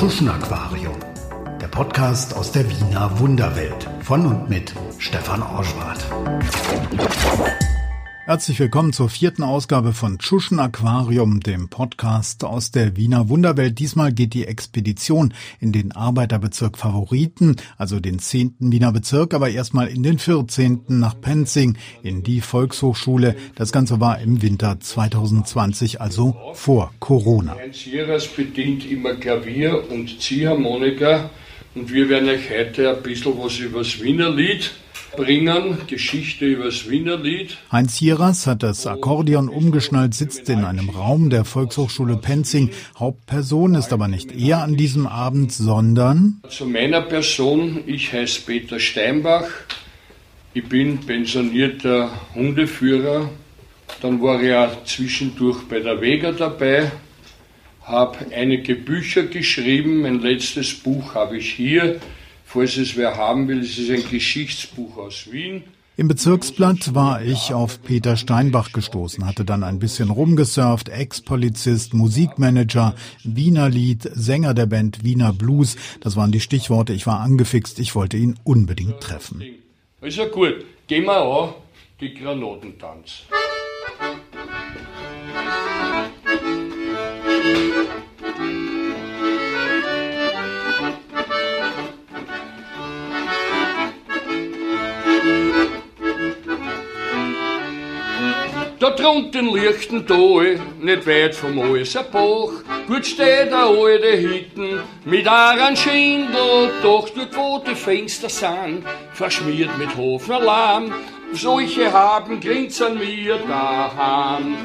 Tschuschen Aquarium, der Podcast aus der Wiener Wunderwelt von und mit Stefan Orschwart. Herzlich willkommen zur vierten Ausgabe von Tschuschen Aquarium, dem Podcast aus der Wiener Wunderwelt. Diesmal geht die Expedition in den Arbeiterbezirk Favoriten, also den zehnten Wiener Bezirk, aber erstmal in den vierzehnten nach Penzing in die Volkshochschule. Das Ganze war im Winter 2020, also vor Corona. Sieras bedient immer Klavier und Ziehharmonika und wir werden euch heute ein bisschen was über das Wiener Lied bringen, Geschichte über das Wiener Lied. Heinz Hieras hat das Akkordeon umgeschnallt, sitzt in einem Raum der Volkshochschule Penzing. Hauptperson ist aber nicht er an diesem Abend, sondern... Zu meiner Person, ich heiße Peter Steinbach, ich bin pensionierter Hundeführer, dann war ich ja zwischendurch bei der Vega dabei, habe einige Bücher geschrieben, mein letztes Buch habe ich hier, Falls es wer haben will, es ist ein Geschichtsbuch aus Wien. Im Bezirksblatt war ich auf Peter Steinbach gestoßen, hatte dann ein bisschen rumgesurft, Ex-Polizist, Musikmanager, Wiener Lied, Sänger der Band Wiener Blues. Das waren die Stichworte. Ich war angefixt, ich wollte ihn unbedingt treffen. Also gut, gehen wir an, die Granatentanz. Drunten liegt ein Tal, nicht weit vom Alserbach. Gut steht der alte Hitten mit einem Schindel, doch dort wo die Fenster sind, verschmiert mit Hofenalarm. Solche haben grinsen wir daheim.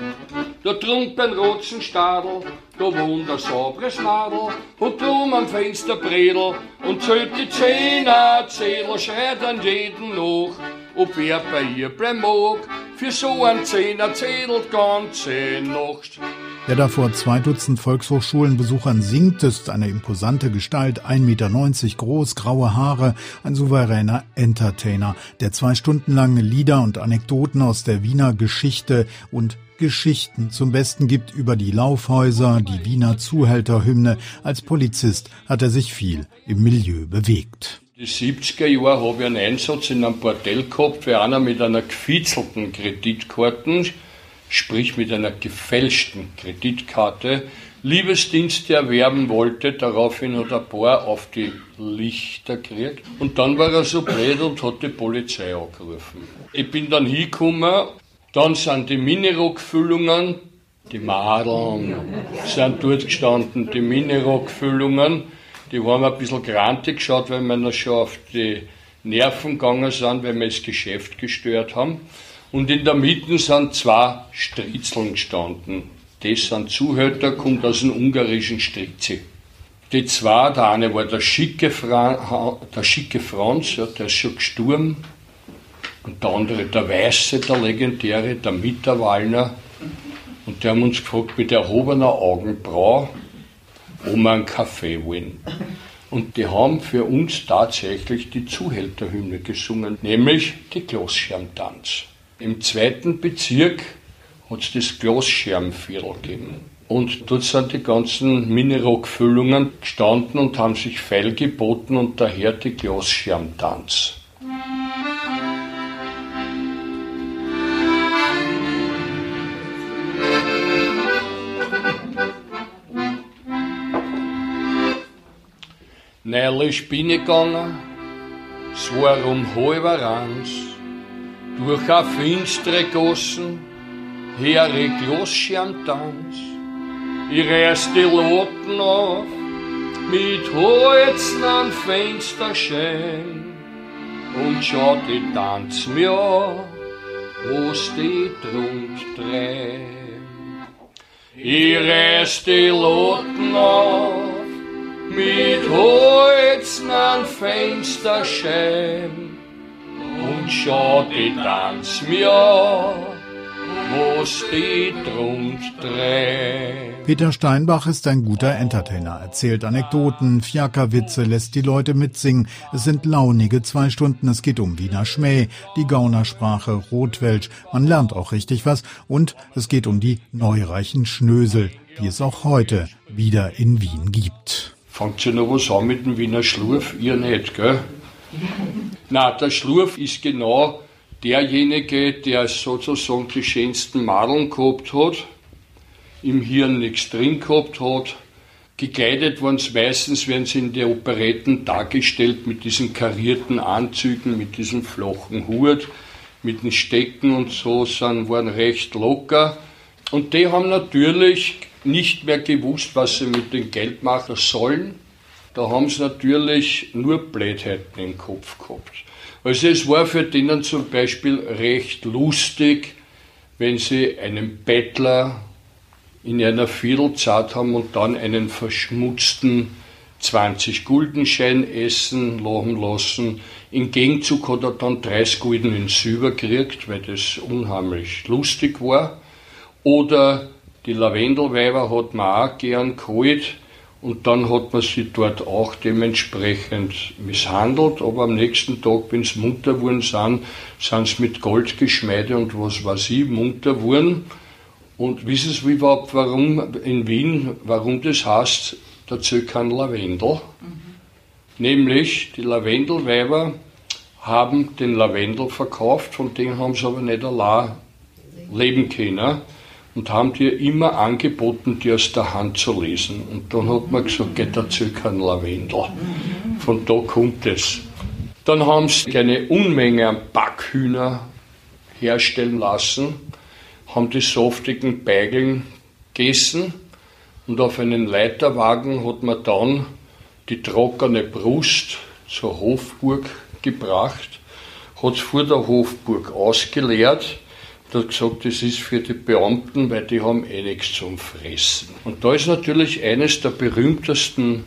Da drunten rotzen Stadel, da wohnt ein sauberes Madel und drum am Fenster Bredel und zählt die Zehner, Zähler schreit an jeden noch, ob wer bei ihr bleiben mag. Für so ein Zehner zählt ganze Nacht. Wer da vor zwei Dutzend Volkshochschulenbesuchern singt, ist eine imposante Gestalt, 1,90 Meter groß, graue Haare, ein souveräner Entertainer, der zwei Stunden lang Lieder und Anekdoten aus der Wiener Geschichte und Geschichten zum Besten gibt über die Laufhäuser, die Wiener Zuhälterhymne. Als Polizist hat er sich viel im Milieu bewegt. Die 70er Jahre habe ich einen Einsatz in einem Bordell gehabt, für einer mit einer gefitzelten Kreditkarte, sprich mit einer gefälschten Kreditkarte, Liebesdienste erwerben wollte. Daraufhin hat ein paar auf die Lichter gekriegt. Und dann war er so blöd und hat die Polizei angerufen. Ich bin dann hingekommen, dann sind die Minirockfüllungen, die Madeln sind dort gestanden, die Minirockfüllungen. Die haben ein bisschen grantig geschaut, weil wir noch schon auf die Nerven gegangen sind, weil wir das Geschäft gestört haben. Und in der Mitte sind zwei Stritzeln gestanden. Das sind Zuhälter, kommt aus dem ungarischen Strizi. Die zwei, der eine war der schicke, Fra der schicke Franz, ja, der ist schon gestorben. Und der andere, der Weiße, der legendäre, der Mitterwallner. Und die haben uns gefragt, mit erhobener Augenbraue, wo wir einen Kaffee wollen. Und die haben für uns tatsächlich die Zuhälterhymne gesungen, nämlich die Glosschermtanz. Im zweiten Bezirk hat es das Glosschermviertel gegeben. Und dort sind die ganzen Minirockfüllungen gestanden und haben sich feilgeboten und daher die Glosschermtanz. Bin ich gegangen, war um halber eins, durch a finstere Gossen, heri Glossschirmtanz. Ich reiß die Loten auf, mit Holzen an Fensterschein, und schau die Tanz mir an, wo's die Trunk treibt. Ich reiß die Loten auf, mit Holzen an Fensterschein und schau die Tanz mir an, wo's die treibt. Peter Steinbach ist ein guter Entertainer, erzählt Anekdoten, Fiakerwitze, lässt die Leute mitsingen. Es sind launige zwei Stunden, es geht um Wiener Schmäh, die Gaunersprache, Rotwelsch, man lernt auch richtig was und es geht um die neureichen Schnösel, die es auch heute wieder in Wien gibt. Fangt ihr noch was an mit dem Wiener Schlurf? Ihr nicht, gell? Na, der Schlurf ist genau derjenige, der sozusagen die schönsten Madeln gehabt hat, im Hirn nichts drin gehabt hat. Gekleidet waren sie meistens, werden sie in den Operetten dargestellt mit diesen karierten Anzügen, mit diesem flachen Hut, mit den Stecken und so, sind, waren recht locker. Und die haben natürlich nicht mehr gewusst, was sie mit dem Geld machen sollen. Da haben sie natürlich nur Blödheiten im Kopf gehabt. Also es war für denen zum Beispiel recht lustig, wenn sie einen Bettler in einer Viertelzeit haben und dann einen verschmutzten 20-Guldenschein essen lachen lassen. Im Gegenzug hat er dann 30 Gulden in Silber gekriegt, weil das unheimlich lustig war. Oder die Lavendelweiber hat man auch gern geholt und dann hat man sie dort auch dementsprechend misshandelt, aber am nächsten Tag, wenn sie munter geworden sind, sind sie mit Goldgeschmeide und was weiß ich munter geworden. Und wissen Sie überhaupt, warum in Wien, warum das heißt, der Zöckern Lavendel? Mhm. Nämlich, die Lavendelweiber haben den Lavendel verkauft, von dem haben sie aber nicht allein leben können und haben dir immer angeboten, die aus der Hand zu lesen. Und dann hat man gesagt, geht dazu kein Lavendel. Von da kommt es. Dann haben sie eine Unmenge an Backhühner herstellen lassen, haben die saftigen Beigeln gegessen und auf einen Leiterwagen hat man dann die trockene Brust zur Hofburg gebracht, hat es vor der Hofburg ausgeleert hat gesagt, das ist für die Beamten, weil die haben eh nichts zum Fressen. Und da ist natürlich eines der berühmtesten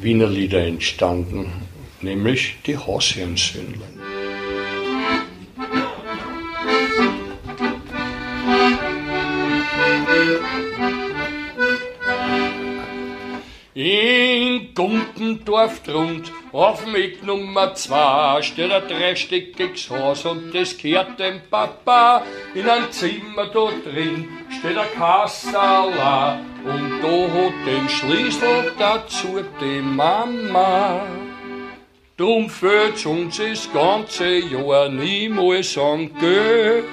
Wiener Lieder entstanden, nämlich die Hausherrensöhnlein. In Gumpendorf drund, auf Eck Nummer 2, steht ein dreistöckiges Haus und das gehört dem Papa. In einem Zimmer da drin steht ein Kassala und da hat den Schlüssel dazu die Mama. Drum fehlt uns das ganze Jahr niemals an Geld.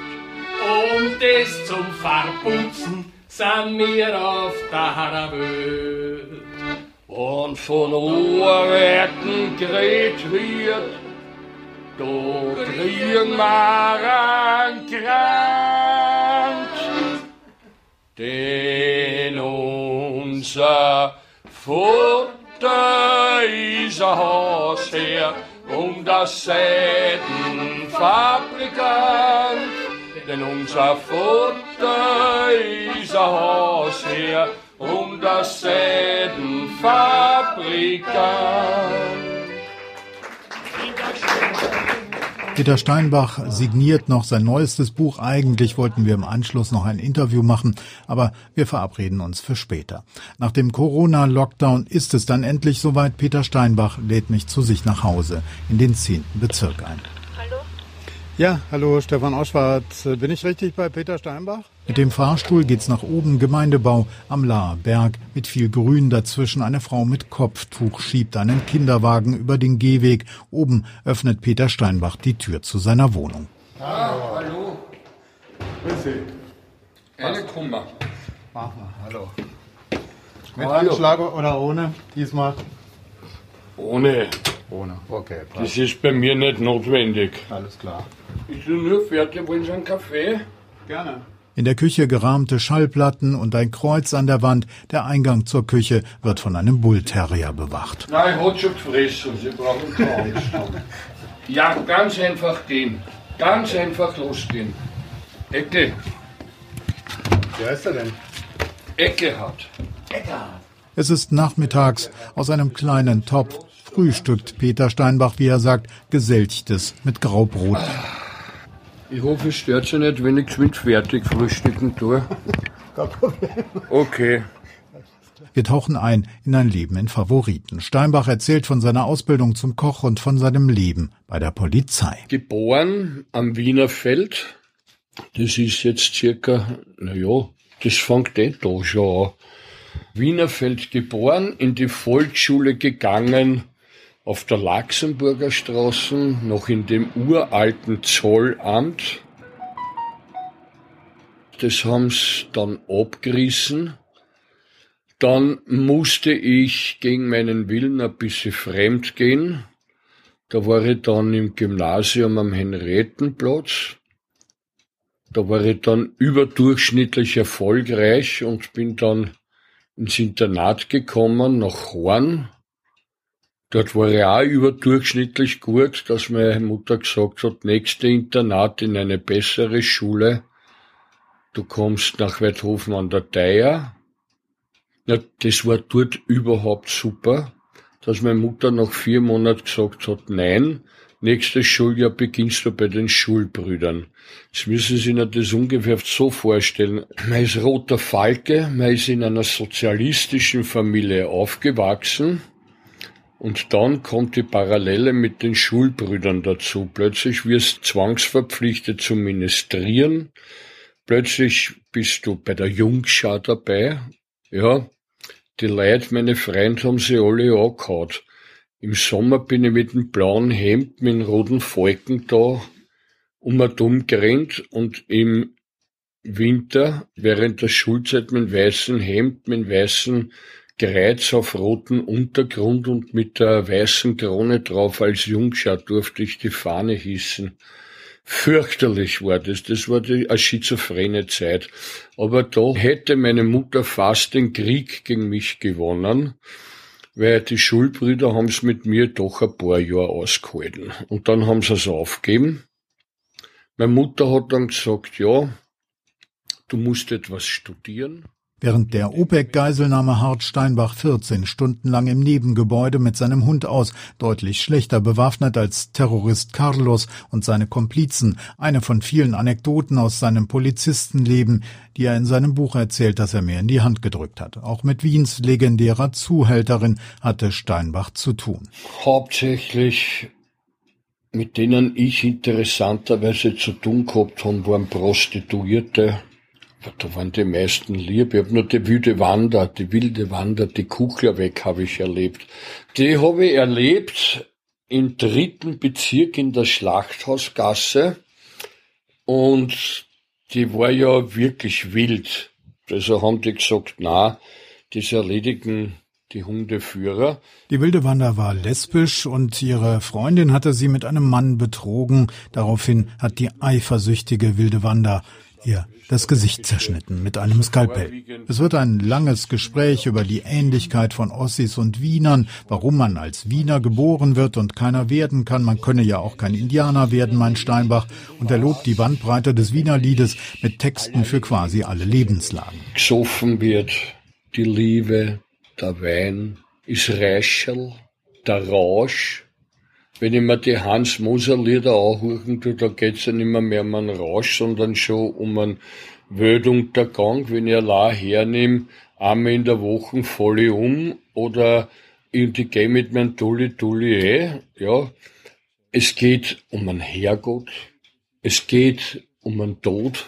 Und das zum Farbutzen sind wir auf der Welt. Und von Ohrwerken gerät wird, da kriegen wir einen Krank. Denn unser Futter ist ein Hausherr und das Seidenfabrikant. Denn unser Futter ist ein Hausherr um das Sädenfabrikant. Peter Steinbach signiert noch sein neuestes Buch. Eigentlich wollten wir im Anschluss noch ein Interview machen, aber wir verabreden uns für später. Nach dem Corona-Lockdown ist es dann endlich soweit. Peter Steinbach lädt mich zu sich nach Hause in den zehnten Bezirk ein. Ja, hallo Stefan Oschwart. Bin ich richtig bei Peter Steinbach? Mit dem Fahrstuhl geht's nach oben, Gemeindebau am Laher Berg mit viel Grün dazwischen. Eine Frau mit Kopftuch schiebt einen Kinderwagen über den Gehweg. Oben öffnet Peter Steinbach die Tür zu seiner Wohnung. Ah, hallo. Grüß Sie. Eine Kummer. Mach mal, hallo. Mit Anschlag oder ohne diesmal? Ohne. Ohne, okay. Passt. Das ist bei mir nicht notwendig. Alles klar. Ich bin nur fertig. Wollen Sie einen Kaffee? Gerne. In der Küche gerahmte Schallplatten und ein Kreuz an der Wand. Der Eingang zur Küche wird von einem Bullterrier bewacht. Nein, hat schon gefressen. Sie brauchen keine Angst haben. Ja, ganz einfach gehen. Ganz einfach losgehen. Ecke. Wer ist er denn? Ecke hat. Ecke. Es ist nachmittags aus einem kleinen Topf frühstückt Peter Steinbach, wie er sagt, geselchtes mit Graubrot. Ich hoffe, es stört Sie nicht, wenn ich geschwind fertig frühstücken tue. Kein Problem. Okay. Wir tauchen ein in ein Leben in Favoriten. Steinbach erzählt von seiner Ausbildung zum Koch und von seinem Leben bei der Polizei. Geboren am Wiener Feld. Das ist jetzt circa, naja, das fängt eh da schon an. Wienerfeld geboren, in die Volksschule gegangen, auf der Laxenburger Straße, noch in dem uralten Zollamt. Das haben's dann abgerissen. Dann musste ich gegen meinen Willen ein bisschen fremd gehen. Da war ich dann im Gymnasium am Henriettenplatz. Da war ich dann überdurchschnittlich erfolgreich und bin dann ins Internat gekommen, nach Horn. Dort war ich auch überdurchschnittlich gut, dass meine Mutter gesagt hat, nächste Internat in eine bessere Schule. Du kommst nach Weidhofen an der Theier. Ja, das war dort überhaupt super dass meine Mutter nach vier Monaten gesagt hat, nein, nächstes Schuljahr beginnst du bei den Schulbrüdern. Jetzt müssen Sie sich das ungefähr so vorstellen. Man ist roter Falke, man ist in einer sozialistischen Familie aufgewachsen und dann kommt die Parallele mit den Schulbrüdern dazu. Plötzlich wirst du zwangsverpflichtet zu ministrieren. Plötzlich bist du bei der Jungschau dabei. Ja, die Leute, meine Freunde, haben sie alle angehauen. Im Sommer bin ich mit dem blauen Hemd, mit dem roten Falken da um und um gerannt und im Winter, während der Schulzeit mit dem weißen Hemd, mit dem weißen Kreuz auf roten Untergrund und mit der weißen Krone drauf als Jungschau durfte ich die Fahne hissen. Fürchterlich war das. Das war die eine schizophrene Zeit. Aber da hätte meine Mutter fast den Krieg gegen mich gewonnen, weil die Schulbrüder haben es mit mir doch ein paar Jahre ausgehalten. Und dann haben sie es aufgegeben. Meine Mutter hat dann gesagt, ja, du musst etwas studieren. Während der OPEC-Geiselnahme harrt Steinbach 14 Stunden lang im Nebengebäude mit seinem Hund aus, deutlich schlechter bewaffnet als Terrorist Carlos und seine Komplizen, eine von vielen Anekdoten aus seinem Polizistenleben, die er in seinem Buch erzählt, das er mir in die Hand gedrückt hat. Auch mit Wiens legendärer Zuhälterin hatte Steinbach zu tun. Hauptsächlich mit denen ich interessanterweise zu tun gehabt habe, waren Prostituierte, da waren die meisten lieb. Ich habe nur die wilde Wander, die wilde Wander, die Kuchler weg habe ich erlebt. Die habe ich erlebt im dritten Bezirk in der Schlachthausgasse. Und die war ja wirklich wild. Also haben die gesagt, na, das erledigen die Hundeführer. Die wilde Wanda war lesbisch und ihre Freundin hatte sie mit einem Mann betrogen. Daraufhin hat die eifersüchtige wilde Wanda ihr das Gesicht zerschnitten mit einem Skalpell. Es wird ein langes Gespräch über die Ähnlichkeit von Ossis und Wienern, warum man als Wiener geboren wird und keiner werden kann. Man könne ja auch kein Indianer werden, mein Steinbach. Und er lobt die Bandbreite des Wienerliedes mit Texten für quasi alle Lebenslagen. Gesoffen wird die Liebe, der Wein, ist Räschel, der Rausch, wenn ich mir die Hans Moser Lieder anhören tue, da geht's ja nicht mehr, mehr um einen Rausch, sondern schon um einen Weltuntergang. Wenn ich allein hernehme, einmal in der Woche voll um oder ich gehe mit meinem Tulli Tulli eh, ja. Es geht um einen Herrgott. Es geht um einen Tod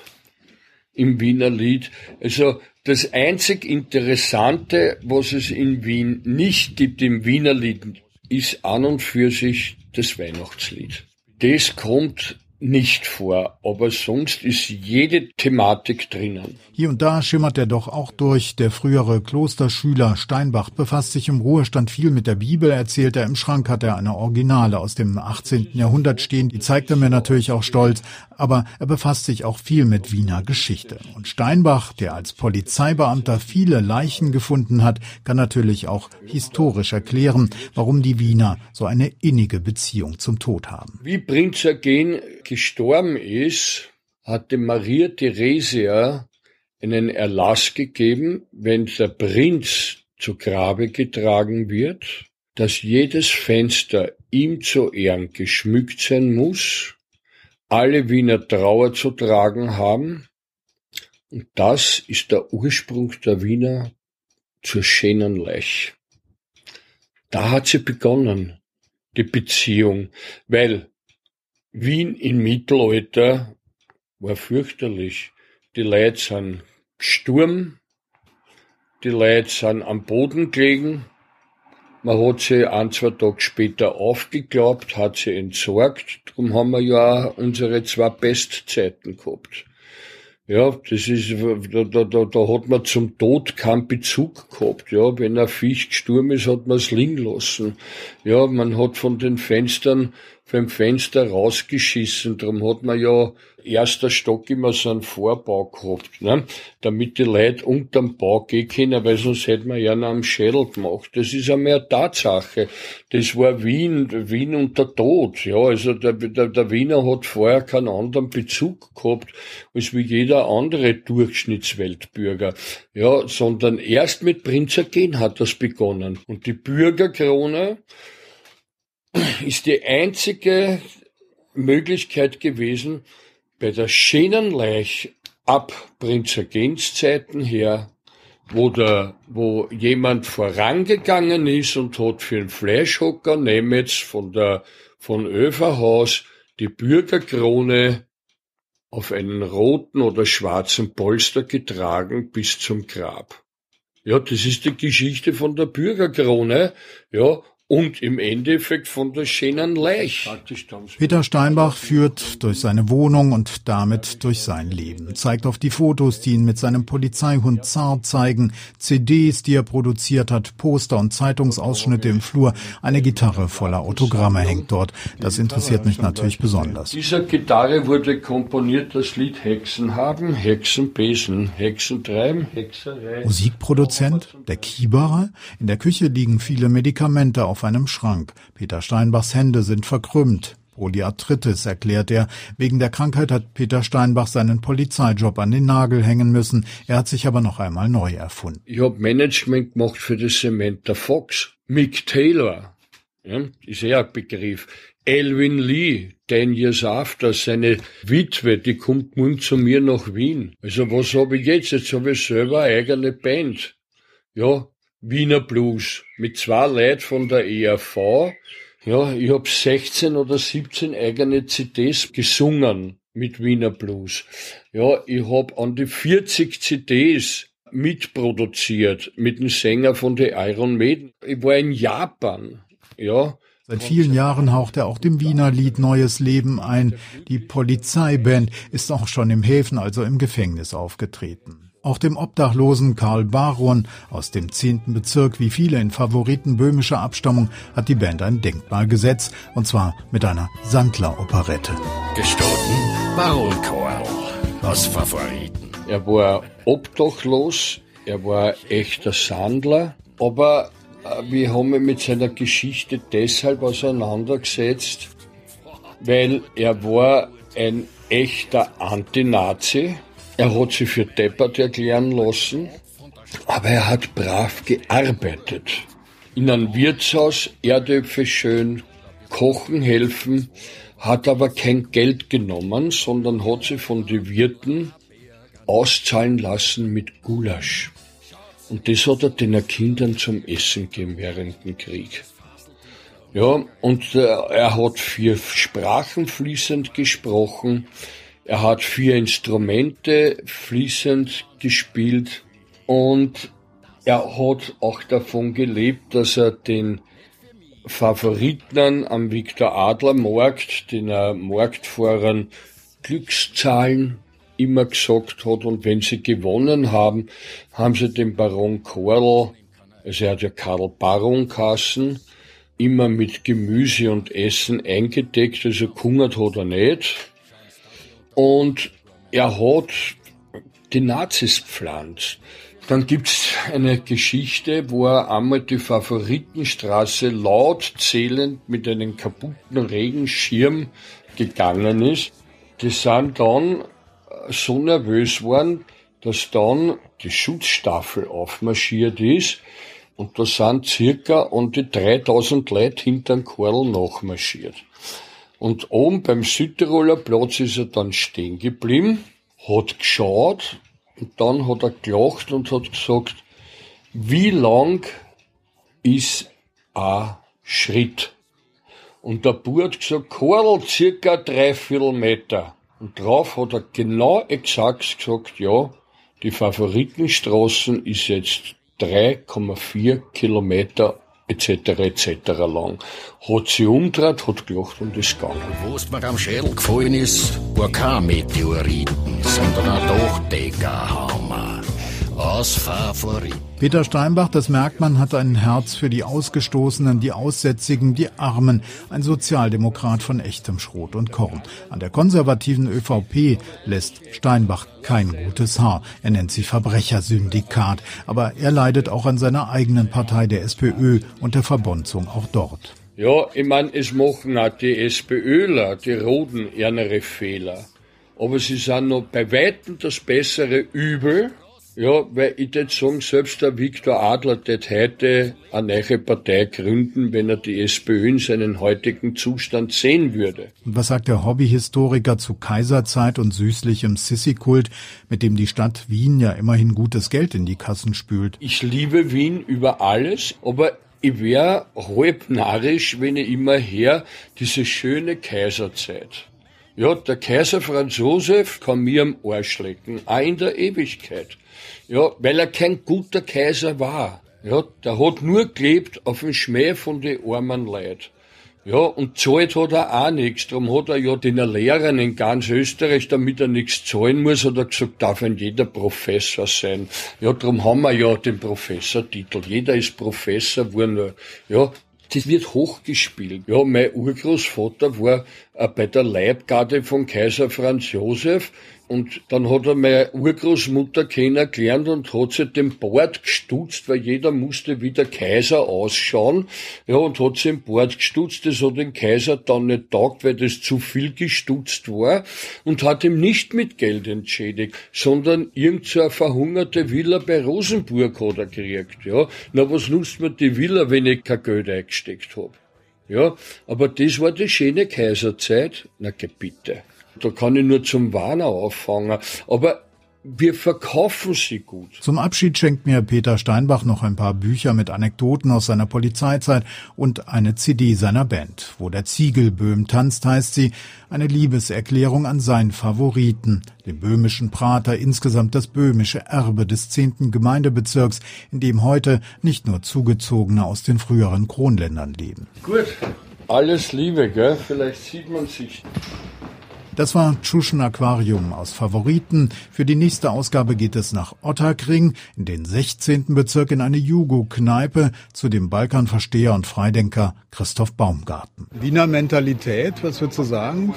im Wiener Lied. Also das einzig Interessante, was es in Wien nicht gibt im Wiener Lied, ist an und für sich das Weihnachtslied. Das kommt nicht vor, aber sonst ist jede Thematik drinnen. Hier und da schimmert er doch auch durch. Der frühere Klosterschüler Steinbach befasst sich im Ruhestand viel mit der Bibel, erzählt er. Im Schrank hat er eine Originale aus dem 18. Jahrhundert stehen. Die zeigt er mir natürlich auch stolz. Aber er befasst sich auch viel mit Wiener Geschichte. Und Steinbach, der als Polizeibeamter viele Leichen gefunden hat, kann natürlich auch historisch erklären, warum die Wiener so eine innige Beziehung zum Tod haben. Wie Prinz Eugen gestorben ist, hatte Maria Theresia einen Erlass gegeben, wenn der Prinz zu Grabe getragen wird, dass jedes Fenster ihm zu Ehren geschmückt sein muss, alle Wiener Trauer zu tragen haben, und das ist der Ursprung der Wiener zur schönen Leich. Da hat sie begonnen, die Beziehung, weil Wien im Mittelalter war fürchterlich. Die Leute sind gestorben, Die Leute sind am Boden gelegen. Man hat sie ein, zwei Tage später aufgeklappt, hat sie entsorgt. Darum haben wir ja auch unsere zwei Bestzeiten gehabt. Ja, das ist, da, da, da, da hat man zum Tod keinen Bezug gehabt. Ja, wenn ein Fisch gestorben ist, hat man es liegen lassen. Ja, man hat von den Fenstern vom Fenster rausgeschissen. Darum hat man ja erster Stock immer so einen Vorbau gehabt, ne? damit die Leute unterm Bau gehen können, weil sonst hätte man ja noch am Schädel gemacht. Das ist einmal eine Tatsache. Das war Wien, Wien unter Tod. Ja, also der, der, der Wiener hat vorher keinen anderen Bezug gehabt als wie jeder andere Durchschnittsweltbürger. Ja, sondern erst mit Prinz Eugen hat das begonnen. Und die Bürgerkrone, ist die einzige Möglichkeit gewesen, bei der Schienenleich ab Prinzregenzzeiten her, wo der, wo jemand vorangegangen ist und hat für einen Fleischhocker, nehmen jetzt von der, von Överhaus, die Bürgerkrone auf einen roten oder schwarzen Polster getragen bis zum Grab. Ja, das ist die Geschichte von der Bürgerkrone, ja, und im Endeffekt von der schönen Leich. Peter Steinbach führt durch seine Wohnung und damit durch sein Leben, zeigt auf die Fotos, die ihn mit seinem Polizeihund Zart zeigen, CDs, die er produziert hat, Poster und Zeitungsausschnitte im Flur, eine Gitarre voller Autogramme hängt dort. Das interessiert mich natürlich besonders. Dieser Gitarre wurde komponiert das Lied Hexen haben, Hexen besen, Hexen treiben, Hexerei. Musikproduzent, der Kieberer. In der Küche liegen viele Medikamente auf auf einem Schrank. Peter Steinbachs Hände sind verkrümmt. Polyarthritis, erklärt er. Wegen der Krankheit hat Peter Steinbach seinen Polizeijob an den Nagel hängen müssen. Er hat sich aber noch einmal neu erfunden. Ich habe Management gemacht für das Cementa Fox. Mick Taylor, ja, ist eher ein Begriff. Elvin Lee, Ten Years After, seine Witwe, die kommt nun zu mir nach Wien. Also was habe ich jetzt? Jetzt habe ich selber eine eigene Band. Ja, Wiener Blues mit zwei Leuten von der ERV. Ja, ich hab 16 oder 17 eigene CDs gesungen mit Wiener Blues. Ja, ich hab an die 40 CDs mitproduziert mit dem Sänger von The Iron Maiden. Ich war in Japan. Ja, Seit vielen Jahren haucht er auch dem Wiener Lied neues Leben ein. Die Polizeiband ist auch schon im Häfen, also im Gefängnis aufgetreten. Auch dem Obdachlosen Karl Baron aus dem zehnten Bezirk, wie viele in Favoriten böhmischer Abstammung, hat die Band ein Denkmal gesetzt, und zwar mit einer Sandler-Operette. Gestoten Baron Karl aus Favoriten. Er war obdachlos, er war echter Sandler, aber äh, wir haben ihn mit seiner Geschichte deshalb auseinandergesetzt, weil er war ein echter Antinazi, er hat sich für deppert erklären lassen, aber er hat brav gearbeitet. In einem Wirtshaus Erdöpfe schön kochen helfen, hat aber kein Geld genommen, sondern hat sich von den Wirten auszahlen lassen mit Gulasch. Und das hat er den Kindern zum Essen gegeben während dem Krieg. Ja, und äh, er hat vier Sprachen fließend gesprochen. Er hat vier Instrumente fließend gespielt und er hat auch davon gelebt, dass er den Favoriten am Viktor Adler Markt, den er Marktfahrern Glückszahlen immer gesagt hat und wenn sie gewonnen haben, haben sie den Baron Korl, also er hat ja Karl Baron Kassen, immer mit Gemüse und Essen eingedeckt, also gehungert hat er nicht. Und er hat die Nazis pflanzt. Dann gibt's eine Geschichte, wo er einmal die Favoritenstraße laut zählend mit einem kaputten Regenschirm gegangen ist. Die sind dann so nervös waren, dass dann die Schutzstaffel aufmarschiert ist und da sind circa und die 3000 Leute hinter Korl nachmarschiert. Und oben beim Südtiroler Platz ist er dann stehen geblieben, hat geschaut und dann hat er gelacht und hat gesagt, wie lang ist ein Schritt? Und der Bub hat gesagt, Karl, circa drei Meter. Und drauf hat er genau exakt gesagt, ja, die Favoritenstraßen ist jetzt 3,4 Kilometer etc. etc. lang. Hat sie umgedreht, hat gelacht und ist gegangen. Wo es mir am Schädel gefallen ist, war kein Meteoriten, sondern ein Dachdeckerhammer. Aus Favorit. Peter Steinbach, das merkt man, hat ein Herz für die Ausgestoßenen, die Aussätzigen, die Armen. Ein Sozialdemokrat von echtem Schrot und Korn. An der konservativen ÖVP lässt Steinbach kein gutes Haar. Er nennt sie Verbrechersyndikat. Aber er leidet auch an seiner eigenen Partei, der SPÖ, und der Verbonzung auch dort. Ja, ich meine, es machen auch die SPÖler, die Roten, ärmere Fehler. Aber sie sind noch bei Weitem das bessere Übel ja, weil ich würde sagen, selbst der Viktor Adler wird heute eine neue Partei gründen, wenn er die SPÖ in seinen heutigen Zustand sehen würde. Und was sagt der Hobbyhistoriker zu Kaiserzeit und süßlichem Sissi-Kult, mit dem die Stadt Wien ja immerhin gutes Geld in die Kassen spült? Ich liebe Wien über alles, aber ich wäre halb narrisch, wenn ich immer her diese schöne Kaiserzeit. Ja, der Kaiser Franz Josef kann mir am Arsch lecken, auch in der Ewigkeit. Ja, weil er kein guter Kaiser war. Ja, der hat nur gelebt auf dem Schmäh von den armen Leuten. Ja, und zahlt hat er auch nichts. Darum hat er ja den Lehrern in ganz Österreich, damit er nichts zahlen muss, hat er gesagt, darf ein jeder Professor sein. Ja, darum haben wir ja den Professortitel. Jeder ist Professor, wo nur, ja, das wird hochgespielt. Ja, mein Urgroßvater war äh, bei der Leibgarde von Kaiser Franz Josef und dann hat er meine Urgroßmutter kennengelernt und hat sich den Bart gestutzt, weil jeder musste wie der Kaiser ausschauen. Ja, und hat sich den Bart gestutzt. Das hat den Kaiser dann nicht taugt, weil das zu viel gestutzt war. Und hat ihm nicht mit Geld entschädigt, sondern irgend so eine verhungerte Villa bei Rosenburg hat er gekriegt. Ja, na, was nutzt mir die Villa, wenn ich kein Geld eingesteckt hab? Ja, aber das war die schöne Kaiserzeit. Na, bitte. Da kann ich nur zum Warner auffangen. Aber wir verkaufen sie gut. Zum Abschied schenkt mir Peter Steinbach noch ein paar Bücher mit Anekdoten aus seiner Polizeizeit und eine CD seiner Band. Wo der Ziegelböhm tanzt, heißt sie, eine Liebeserklärung an seinen Favoriten, den böhmischen Prater, insgesamt das böhmische Erbe des zehnten Gemeindebezirks, in dem heute nicht nur Zugezogene aus den früheren Kronländern leben. Gut, alles Liebe, gell? Vielleicht sieht man sich. Das war Tschuschen Aquarium aus Favoriten. Für die nächste Ausgabe geht es nach Ottakring in den 16. Bezirk in eine Jugo-Kneipe zu dem Balkanversteher und Freidenker Christoph Baumgarten. Wiener Mentalität, was würdest du sagen?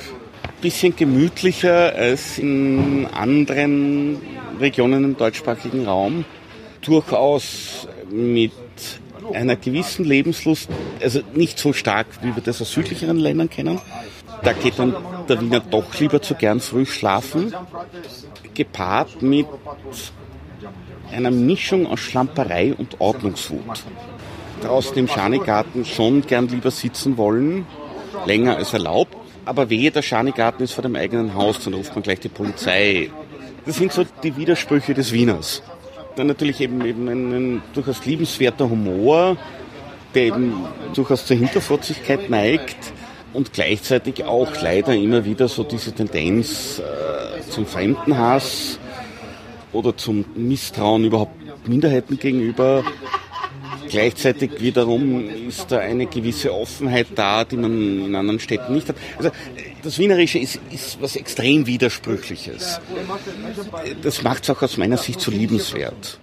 Bisschen gemütlicher als in anderen Regionen im deutschsprachigen Raum. Durchaus mit einer gewissen Lebenslust, also nicht so stark, wie wir das aus südlicheren Ländern kennen. Da geht dann der Wiener doch lieber zu gern früh schlafen, gepaart mit einer Mischung aus Schlamperei und Ordnungswut. Draußen im Schanigarten schon gern lieber sitzen wollen, länger als erlaubt, aber wehe, der Schanigarten ist vor dem eigenen Haus, dann ruft man gleich die Polizei. Das sind so die Widersprüche des Wieners. Dann natürlich eben, eben ein, ein durchaus liebenswerter Humor, der eben durchaus zur Hinterfotzigkeit neigt und gleichzeitig auch leider immer wieder so diese Tendenz äh, zum Fremdenhass oder zum Misstrauen überhaupt Minderheiten gegenüber. Gleichzeitig wiederum ist da eine gewisse Offenheit da, die man in anderen Städten nicht hat. Also das Wienerische ist, ist was extrem Widersprüchliches. Das macht es auch aus meiner Sicht so liebenswert.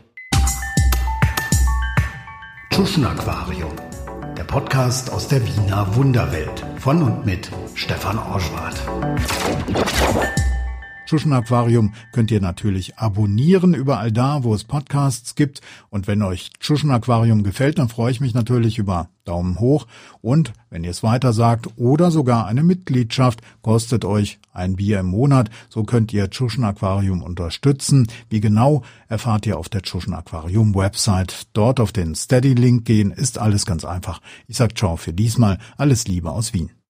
Tuschen Aquarium der Podcast aus der Wiener Wunderwelt von und mit Stefan Orschwart. Schuschen Aquarium könnt ihr natürlich abonnieren überall da, wo es Podcasts gibt. Und wenn euch Schuschen Aquarium gefällt, dann freue ich mich natürlich über Daumen hoch. Und wenn ihr es weiter sagt oder sogar eine Mitgliedschaft, kostet euch ein Bier im Monat. So könnt ihr Schuschen Aquarium unterstützen. Wie genau erfahrt ihr auf der Schuschen Aquarium Website. Dort auf den Steady Link gehen ist alles ganz einfach. Ich sag ciao für diesmal. Alles Liebe aus Wien.